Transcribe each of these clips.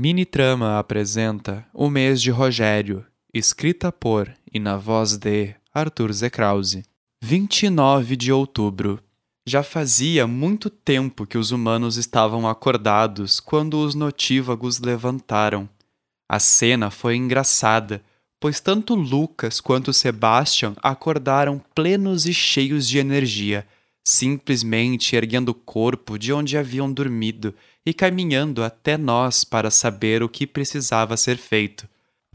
Mini Trama apresenta O Mês de Rogério, escrita por e na voz de Arthur Zekrause. 29 de outubro. Já fazia muito tempo que os humanos estavam acordados quando os notívagos levantaram. A cena foi engraçada, pois tanto Lucas quanto Sebastian acordaram plenos e cheios de energia, simplesmente erguendo o corpo de onde haviam dormido e caminhando até nós para saber o que precisava ser feito.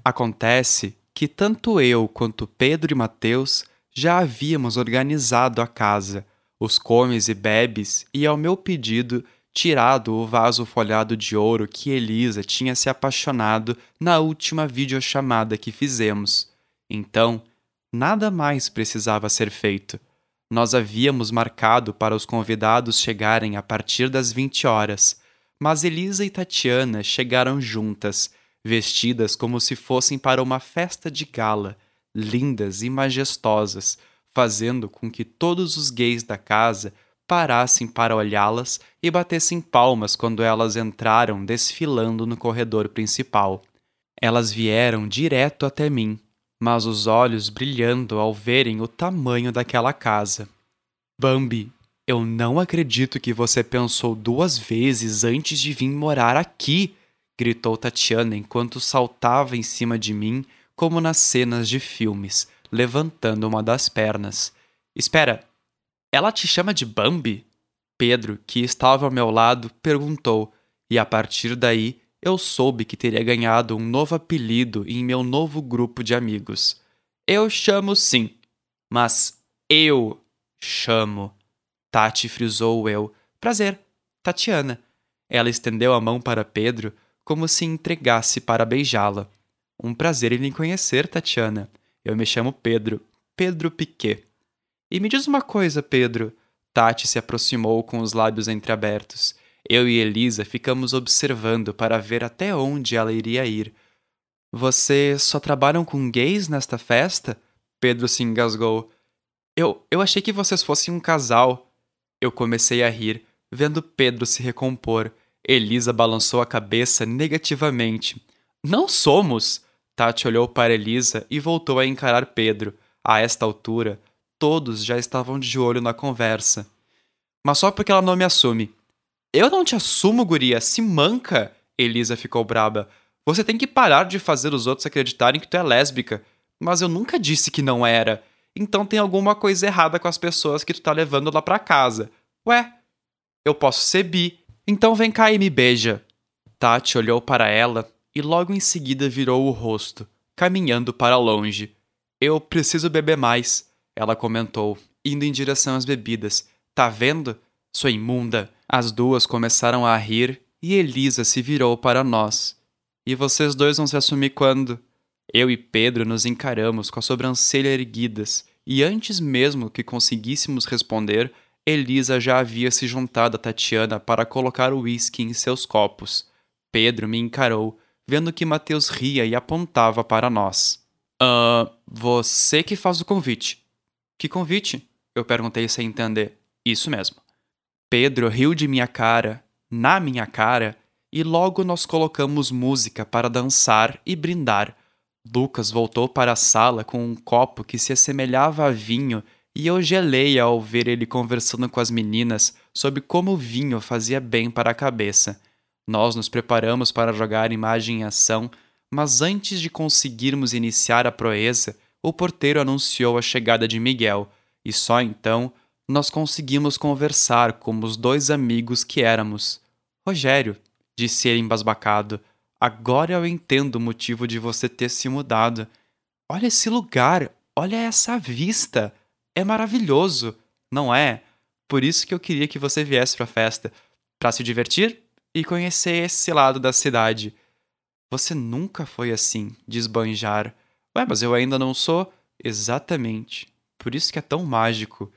Acontece que tanto eu quanto Pedro e Mateus já havíamos organizado a casa, os comes e bebes, e ao meu pedido, tirado o vaso folhado de ouro que Elisa tinha se apaixonado na última videochamada que fizemos. Então, nada mais precisava ser feito. Nós havíamos marcado para os convidados chegarem a partir das 20 horas mas Elisa e Tatiana chegaram juntas, vestidas como se fossem para uma festa de gala, lindas e majestosas, fazendo com que todos os gays da casa parassem para olhá-las e batessem palmas quando elas entraram desfilando no corredor principal. Elas vieram direto até mim, mas os olhos brilhando ao verem o tamanho daquela casa. Bambi, eu não acredito que você pensou duas vezes antes de vir morar aqui, gritou Tatiana enquanto saltava em cima de mim, como nas cenas de filmes, levantando uma das pernas. Espera, ela te chama de Bambi? Pedro, que estava ao meu lado, perguntou, e a partir daí eu soube que teria ganhado um novo apelido em meu novo grupo de amigos. Eu chamo sim, mas eu chamo. Tati frisou o eu. Prazer, Tatiana. Ela estendeu a mão para Pedro, como se entregasse para beijá-la. Um prazer em lhe conhecer, Tatiana. Eu me chamo Pedro, Pedro Piquet. E me diz uma coisa, Pedro. Tati se aproximou com os lábios entreabertos. Eu e Elisa ficamos observando para ver até onde ela iria ir. Vocês só trabalham com gays nesta festa? Pedro se engasgou. Eu, eu achei que vocês fossem um casal. Eu comecei a rir, vendo Pedro se recompor. Elisa balançou a cabeça negativamente. Não somos! Tati olhou para Elisa e voltou a encarar Pedro. A esta altura, todos já estavam de olho na conversa. Mas só porque ela não me assume. Eu não te assumo, guria, se manca! Elisa ficou braba. Você tem que parar de fazer os outros acreditarem que tu é lésbica. Mas eu nunca disse que não era então tem alguma coisa errada com as pessoas que tu tá levando lá pra casa. Ué, eu posso ser bi, então vem cá e me beija. Tati olhou para ela e logo em seguida virou o rosto, caminhando para longe. Eu preciso beber mais, ela comentou, indo em direção às bebidas. Tá vendo? Sua imunda. As duas começaram a rir e Elisa se virou para nós. E vocês dois vão se assumir quando? Eu e Pedro nos encaramos com a sobrancelha erguidas, e antes mesmo que conseguíssemos responder, Elisa já havia se juntado a Tatiana para colocar o uísque em seus copos. Pedro me encarou, vendo que Mateus ria e apontava para nós. Ah, uh, você que faz o convite. Que convite? Eu perguntei sem entender. Isso mesmo. Pedro riu de minha cara, na minha cara, e logo nós colocamos música para dançar e brindar Lucas voltou para a sala com um copo que se assemelhava a vinho e eu gelei ao ver ele conversando com as meninas sobre como o vinho fazia bem para a cabeça. Nós nos preparamos para jogar imagem em ação, mas antes de conseguirmos iniciar a proeza, o porteiro anunciou a chegada de Miguel, e só então nós conseguimos conversar como os dois amigos que éramos. Rogério, disse ele embasbacado, Agora eu entendo o motivo de você ter se mudado. Olha esse lugar, olha essa vista. É maravilhoso, não é? Por isso que eu queria que você viesse para a festa, para se divertir e conhecer esse lado da cidade. Você nunca foi assim, de esbanjar. Ué, mas eu ainda não sou? Exatamente. Por isso que é tão mágico.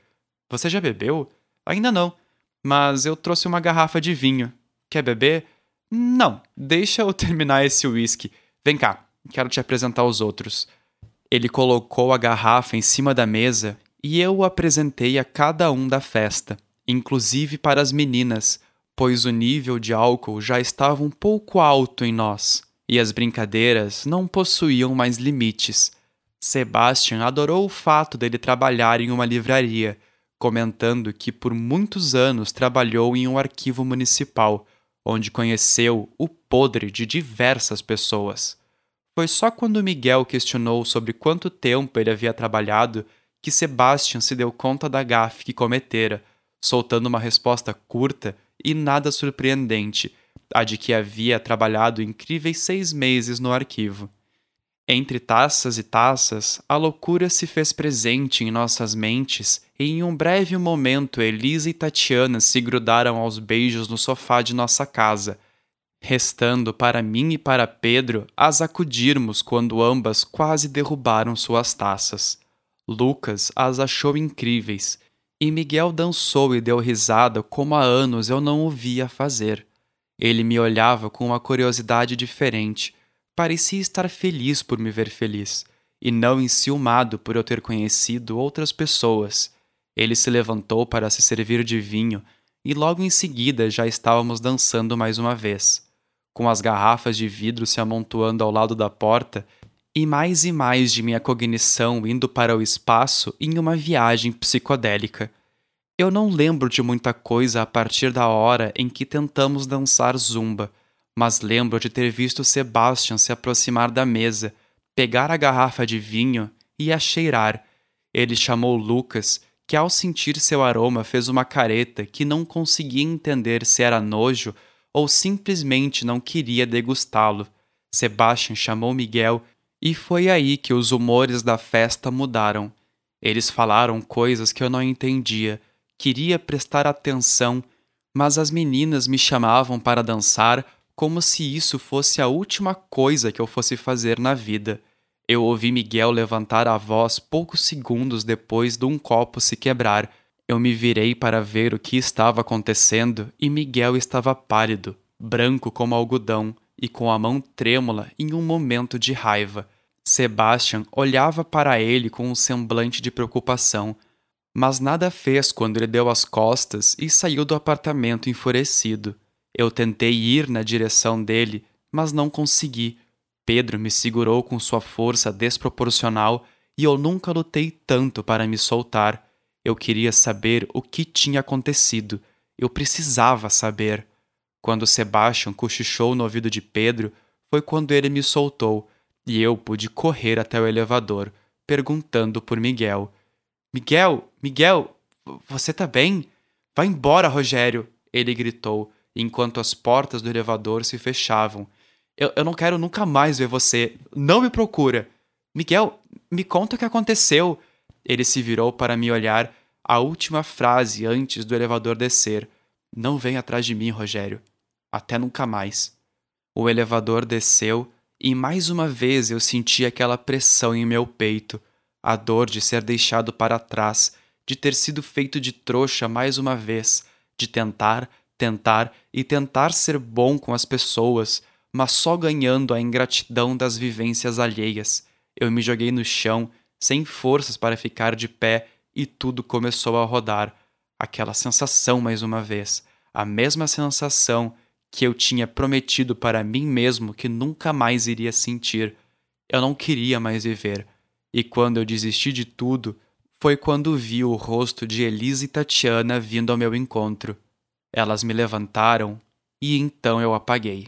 Você já bebeu? Ainda não. Mas eu trouxe uma garrafa de vinho. Quer beber? Não, deixa eu terminar esse uísque. Vem cá, quero te apresentar os outros. Ele colocou a garrafa em cima da mesa e eu o apresentei a cada um da festa, inclusive para as meninas, pois o nível de álcool já estava um pouco alto em nós e as brincadeiras não possuíam mais limites. Sebastian adorou o fato dele trabalhar em uma livraria, comentando que por muitos anos trabalhou em um arquivo municipal, onde conheceu o podre de diversas pessoas. Foi só quando Miguel questionou sobre quanto tempo ele havia trabalhado que Sebastian se deu conta da gafe que cometera, soltando uma resposta curta e nada surpreendente, a de que havia trabalhado incríveis seis meses no arquivo. Entre taças e taças, a loucura se fez presente em nossas mentes e em um breve momento Elisa e Tatiana se grudaram aos beijos no sofá de nossa casa, restando para mim e para Pedro as acudirmos quando ambas quase derrubaram suas taças. Lucas as achou incríveis, e Miguel dançou e deu risada como há anos eu não o via fazer. Ele me olhava com uma curiosidade diferente, parecia estar feliz por me ver feliz, e não enciumado por eu ter conhecido outras pessoas. Ele se levantou para se servir de vinho, e logo em seguida já estávamos dançando mais uma vez com as garrafas de vidro se amontoando ao lado da porta, e mais e mais de minha cognição indo para o espaço em uma viagem psicodélica. Eu não lembro de muita coisa a partir da hora em que tentamos dançar zumba, mas lembro de ter visto Sebastian se aproximar da mesa, pegar a garrafa de vinho e a cheirar. Ele chamou Lucas, que ao sentir seu aroma fez uma careta que não conseguia entender se era nojo ou simplesmente não queria degustá-lo. Sebastian chamou Miguel e foi aí que os humores da festa mudaram. Eles falaram coisas que eu não entendia, queria prestar atenção, mas as meninas me chamavam para dançar como se isso fosse a última coisa que eu fosse fazer na vida. Eu ouvi Miguel levantar a voz poucos segundos depois de um copo se quebrar eu me virei para ver o que estava acontecendo e Miguel estava pálido, branco como algodão e com a mão trêmula em um momento de raiva. Sebastian olhava para ele com um semblante de preocupação, mas nada fez quando ele deu as costas e saiu do apartamento enfurecido. Eu tentei ir na direção dele, mas não consegui. Pedro me segurou com sua força desproporcional e eu nunca lutei tanto para me soltar. Eu queria saber o que tinha acontecido. Eu precisava saber. Quando Sebastian cochichou no ouvido de Pedro, foi quando ele me soltou e eu pude correr até o elevador, perguntando por Miguel. Miguel, Miguel, você tá bem? Vai embora, Rogério! Ele gritou, enquanto as portas do elevador se fechavam. Eu, eu não quero nunca mais ver você. Não me procura! Miguel, me conta o que aconteceu. Ele se virou para me olhar a última frase antes do elevador descer. Não vem atrás de mim, Rogério. Até nunca mais. O elevador desceu e mais uma vez eu senti aquela pressão em meu peito, a dor de ser deixado para trás, de ter sido feito de trouxa mais uma vez, de tentar, tentar e tentar ser bom com as pessoas, mas só ganhando a ingratidão das vivências alheias. Eu me joguei no chão sem forças para ficar de pé, e tudo começou a rodar. Aquela sensação mais uma vez, a mesma sensação que eu tinha prometido para mim mesmo que nunca mais iria sentir. Eu não queria mais viver. E quando eu desisti de tudo, foi quando vi o rosto de Elisa e Tatiana vindo ao meu encontro. Elas me levantaram e então eu apaguei.